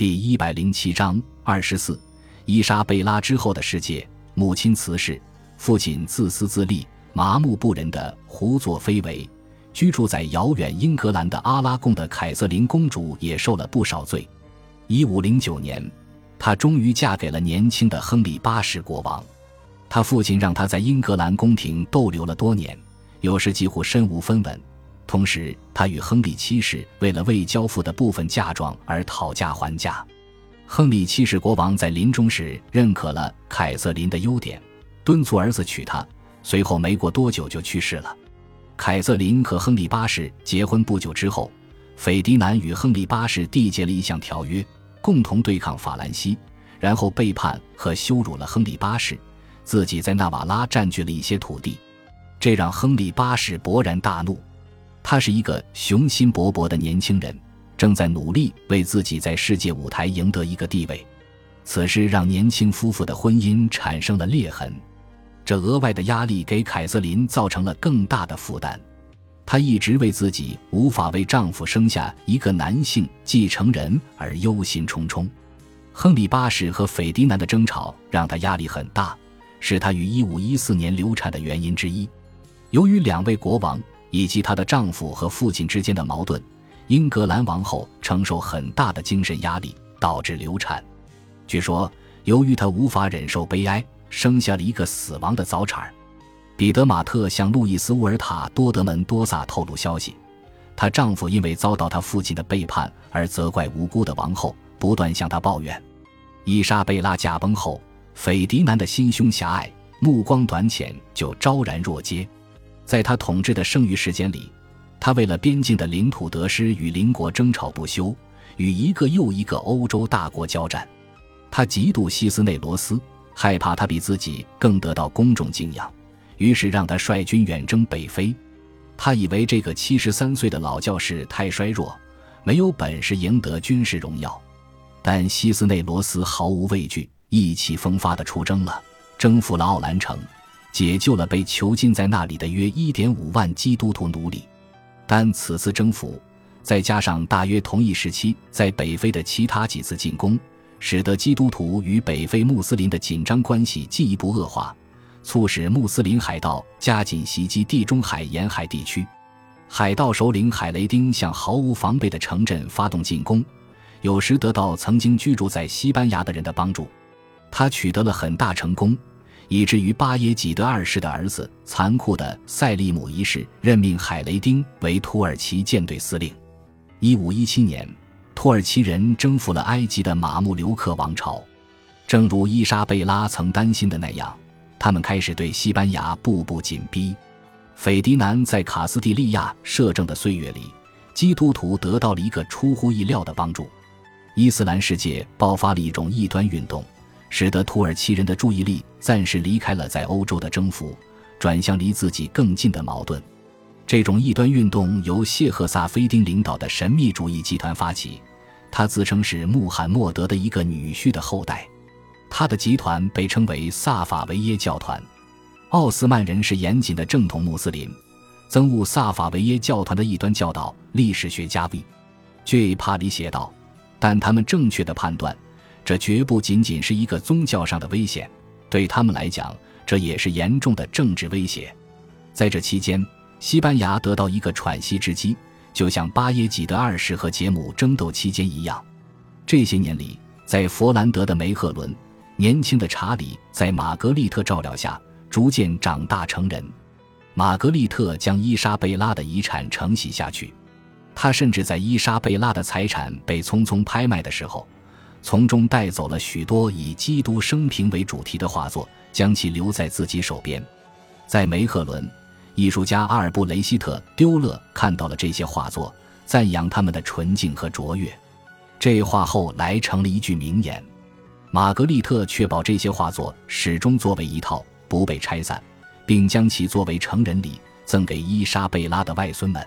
第一百零七章二十四，伊莎贝拉之后的世界。母亲辞世，父亲自私自利、麻木不仁的胡作非为。居住在遥远英格兰的阿拉贡的凯瑟琳公主也受了不少罪。一五零九年，她终于嫁给了年轻的亨利八世国王。他父亲让她在英格兰宫廷逗留了多年，有时几乎身无分文。同时，他与亨利七世为了未交付的部分嫁妆而讨价还价。亨利七世国王在临终时认可了凯瑟琳的优点，敦促儿子娶她。随后没过多久就去世了。凯瑟琳和亨利八世结婚不久之后，斐迪南与亨利八世缔结了一项条约，共同对抗法兰西，然后背叛和羞辱了亨利八世，自己在纳瓦拉占据了一些土地，这让亨利八世勃然大怒。他是一个雄心勃勃的年轻人，正在努力为自己在世界舞台赢得一个地位。此事让年轻夫妇的婚姻产生了裂痕，这额外的压力给凯瑟琳造成了更大的负担。她一直为自己无法为丈夫生下一个男性继承人而忧心忡忡。亨利八世和斐迪南的争吵让她压力很大，是她于1514年流产的原因之一。由于两位国王。以及她的丈夫和父亲之间的矛盾，英格兰王后承受很大的精神压力，导致流产。据说，由于她无法忍受悲哀，生下了一个死亡的早产。彼得马特向路易斯乌尔塔多德门多萨透露消息，她丈夫因为遭到她父亲的背叛而责怪无辜的王后，不断向她抱怨。伊莎贝拉驾崩后，斐迪南的心胸狭隘，目光短浅，就昭然若揭。在他统治的剩余时间里，他为了边境的领土得失与邻国争吵不休，与一个又一个欧洲大国交战。他嫉妒西斯内罗斯，害怕他比自己更得到公众敬仰，于是让他率军远征北非。他以为这个七十三岁的老教士太衰弱，没有本事赢得军事荣耀。但西斯内罗斯毫无畏惧，意气风发地出征了，征服了奥兰城。解救了被囚禁在那里的约一点五万基督徒奴隶，但此次征服，再加上大约同一时期在北非的其他几次进攻，使得基督徒与北非穆斯林的紧张关系进一步恶化，促使穆斯林海盗加紧袭击地中海沿海地区。海盗首领海雷丁向毫无防备的城镇发动进攻，有时得到曾经居住在西班牙的人的帮助，他取得了很大成功。以至于巴耶济德二世的儿子残酷的塞利姆一世任命海雷丁为土耳其舰队司令。一五一七年，土耳其人征服了埃及的马穆留克王朝。正如伊莎贝拉曾担心的那样，他们开始对西班牙步步紧逼。斐迪南在卡斯蒂利亚摄政的岁月里，基督徒得到了一个出乎意料的帮助。伊斯兰世界爆发了一种异端运动。使得土耳其人的注意力暂时离开了在欧洲的征服，转向离自己更近的矛盾。这种异端运动由谢赫萨菲丁领导的神秘主义集团发起，他自称是穆罕默德的一个女婿的后代。他的集团被称为萨法维耶教团。奥斯曼人是严谨的正统穆斯林，憎恶萨法维耶教团的异端教导。历史学家 V.J. 帕里写道：“但他们正确的判断。”这绝不仅仅是一个宗教上的危险，对他们来讲，这也是严重的政治威胁。在这期间，西班牙得到一个喘息之机，就像巴耶济德二世和杰姆争斗期间一样。这些年里，在佛兰德的梅赫伦，年轻的查理在玛格丽特照料下逐渐长大成人。玛格丽特将伊莎贝拉的遗产承袭下去，他甚至在伊莎贝拉的财产被匆匆拍卖的时候。从中带走了许多以基督生平为主题的画作，将其留在自己手边。在梅赫伦，艺术家阿尔布雷希特丢勒看到了这些画作，赞扬他们的纯净和卓越。这画后来成了一句名言。玛格丽特确保这些画作始终作为一套，不被拆散，并将其作为成人礼赠给伊莎贝拉的外孙们。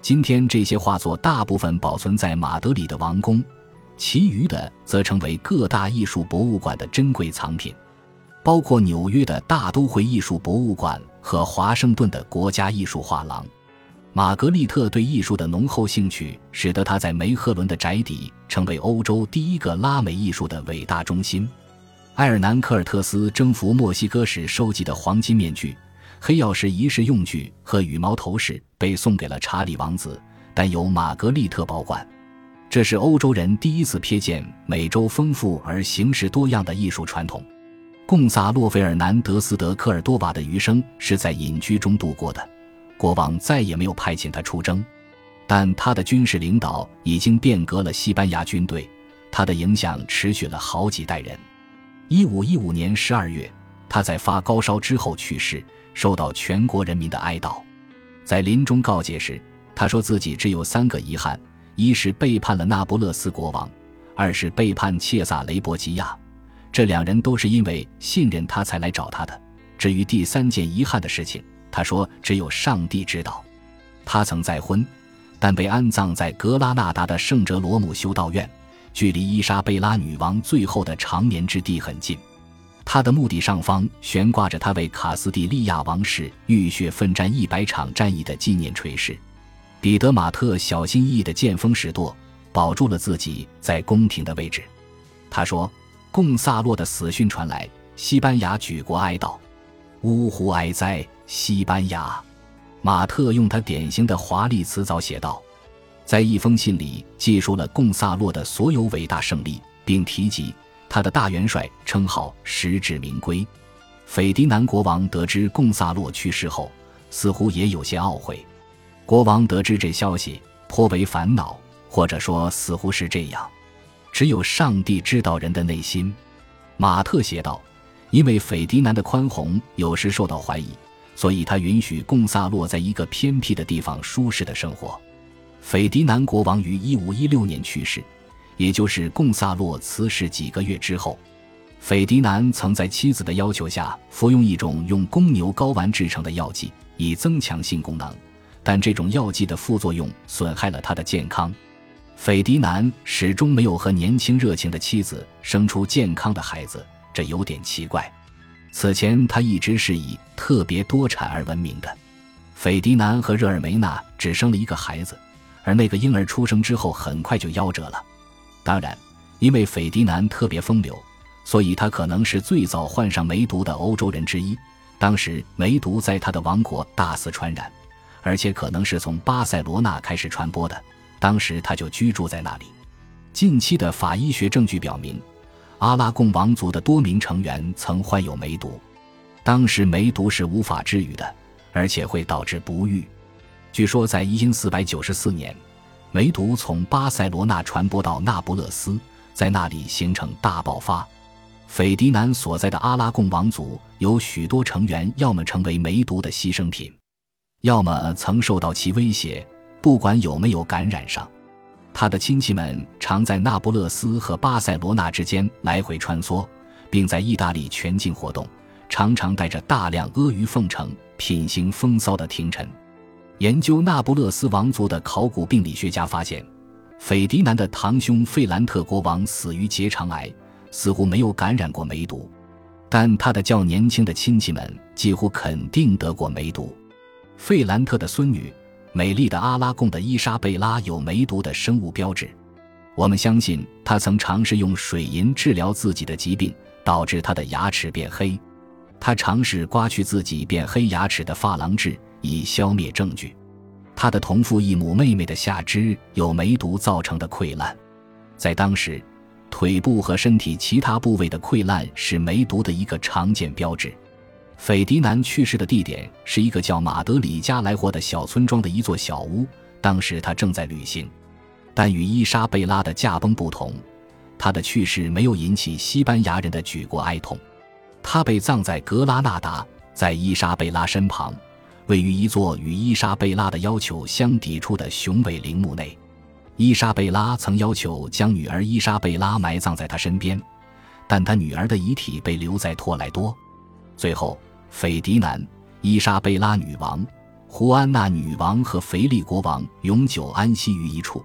今天，这些画作大部分保存在马德里的王宫。其余的则成为各大艺术博物馆的珍贵藏品，包括纽约的大都会艺术博物馆和华盛顿的国家艺术画廊。玛格丽特对艺术的浓厚兴趣，使得她在梅赫伦的宅邸成为欧洲第一个拉美艺术的伟大中心。埃尔南科尔特斯征服墨西哥时收集的黄金面具、黑曜石仪式用具和羽毛头饰被送给了查理王子，但由玛格丽特保管。这是欧洲人第一次瞥见美洲丰富而形式多样的艺术传统。贡萨洛·费尔南德斯·德科尔多瓦的余生是在隐居中度过的。国王再也没有派遣他出征，但他的军事领导已经变革了西班牙军队，他的影响持续了好几代人。一五一五年十二月，他在发高烧之后去世，受到全国人民的哀悼。在临终告诫时，他说自己只有三个遗憾：一是背叛了那不勒斯国王；二是背叛切萨雷伯吉亚，这两人都是因为信任他才来找他的。至于第三件遗憾的事情，他说：“只有上帝知道。”他曾再婚，但被安葬在格拉纳达的圣哲罗姆修道院，距离伊莎贝拉女王最后的长眠之地很近。他的墓地上方悬挂着他为卡斯蒂利亚王室浴血奋战一百场战役的纪念垂饰。彼得马特小心翼翼地见风使舵，保住了自己在宫廷的位置。他说：“贡萨洛的死讯传来，西班牙举国哀悼，呜呼哀哉！”西班牙，马特用他典型的华丽辞藻写道，在一封信里记述了贡萨洛的所有伟大胜利，并提及他的大元帅称号实至名归。斐迪南国王得知贡萨洛去世后，似乎也有些懊悔。国王得知这消息颇为烦恼，或者说似乎是这样。只有上帝知道人的内心，马特写道，因为斐迪南的宽宏有时受到怀疑。所以他允许贡萨洛在一个偏僻的地方舒适的生活。斐迪南国王于一五一六年去世，也就是贡萨洛辞世几个月之后。斐迪南曾在妻子的要求下服用一种用公牛睾丸制成的药剂，以增强性功能，但这种药剂的副作用损害了他的健康。斐迪南始终没有和年轻热情的妻子生出健康的孩子，这有点奇怪。此前，他一直是以特别多产而闻名的。斐迪南和热尔梅娜只生了一个孩子，而那个婴儿出生之后很快就夭折了。当然，因为斐迪南特别风流，所以他可能是最早患上梅毒的欧洲人之一。当时梅毒在他的王国大肆传染，而且可能是从巴塞罗那开始传播的。当时他就居住在那里。近期的法医学证据表明。阿拉贡王族的多名成员曾患有梅毒，当时梅毒是无法治愈的，而且会导致不育。据说在一四百九十四年，梅毒从巴塞罗那传播到那不勒斯，在那里形成大爆发。斐迪南所在的阿拉贡王族有许多成员，要么成为梅毒的牺牲品，要么曾受到其威胁，不管有没有感染上。他的亲戚们常在那不勒斯和巴塞罗那之间来回穿梭，并在意大利全境活动，常常带着大量阿谀奉承、品行风骚的廷臣。研究那不勒斯王族的考古病理学家发现，斐迪南的堂兄费兰特国王死于结肠癌，似乎没有感染过梅毒，但他的较年轻的亲戚们几乎肯定得过梅毒。费兰特的孙女。美丽的阿拉贡的伊莎贝拉有梅毒的生物标志，我们相信她曾尝试用水银治疗自己的疾病，导致她的牙齿变黑。她尝试刮去自己变黑牙齿的珐琅质，以消灭证据。她的同父异母妹妹的下肢有梅毒造成的溃烂，在当时，腿部和身体其他部位的溃烂是梅毒的一个常见标志。斐迪南去世的地点是一个叫马德里加莱霍的小村庄的一座小屋。当时他正在旅行，但与伊莎贝拉的驾崩不同，他的去世没有引起西班牙人的举国哀痛。他被葬在格拉纳达，在伊莎贝拉身旁，位于一座与伊莎贝拉的要求相抵触的雄伟陵墓内。伊莎贝拉曾要求将女儿伊莎贝拉埋葬在他身边，但他女儿的遗体被留在托莱多。最后。斐迪南、伊莎贝拉女王、胡安娜女王和腓力国王永久安息于一处，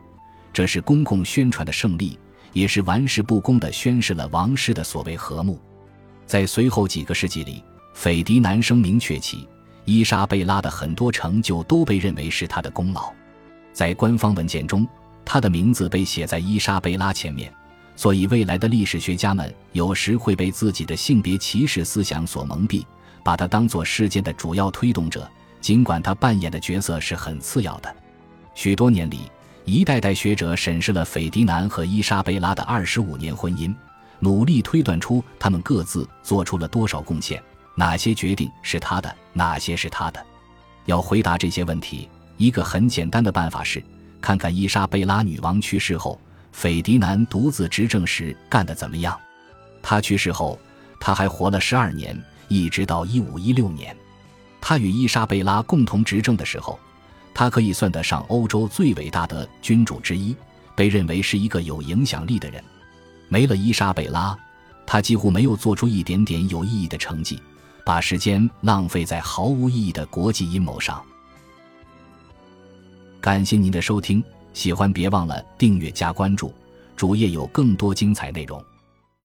这是公共宣传的胜利，也是玩世不恭的宣示了王室的所谓和睦。在随后几个世纪里，斐迪南声名鹊起，伊莎贝拉的很多成就都被认为是他的功劳。在官方文件中，他的名字被写在伊莎贝拉前面，所以未来的历史学家们有时会被自己的性别歧视思想所蒙蔽，把他当作事件的主要推动者，尽管他扮演的角色是很次要的。许多年里，一代代学者审视了斐迪南和伊莎贝拉的二十五年婚姻，努力推断出他们各自做出了多少贡献，哪些决定是他的，哪些是他的。要回答这些问题。一个很简单的办法是，看看伊莎贝拉女王去世后，斐迪南独自执政时干得怎么样。他去世后，他还活了十二年，一直到一五一六年。他与伊莎贝拉共同执政的时候，他可以算得上欧洲最伟大的君主之一，被认为是一个有影响力的人。没了伊莎贝拉，他几乎没有做出一点点有意义的成绩，把时间浪费在毫无意义的国际阴谋上。感谢您的收听，喜欢别忘了订阅加关注，主页有更多精彩内容。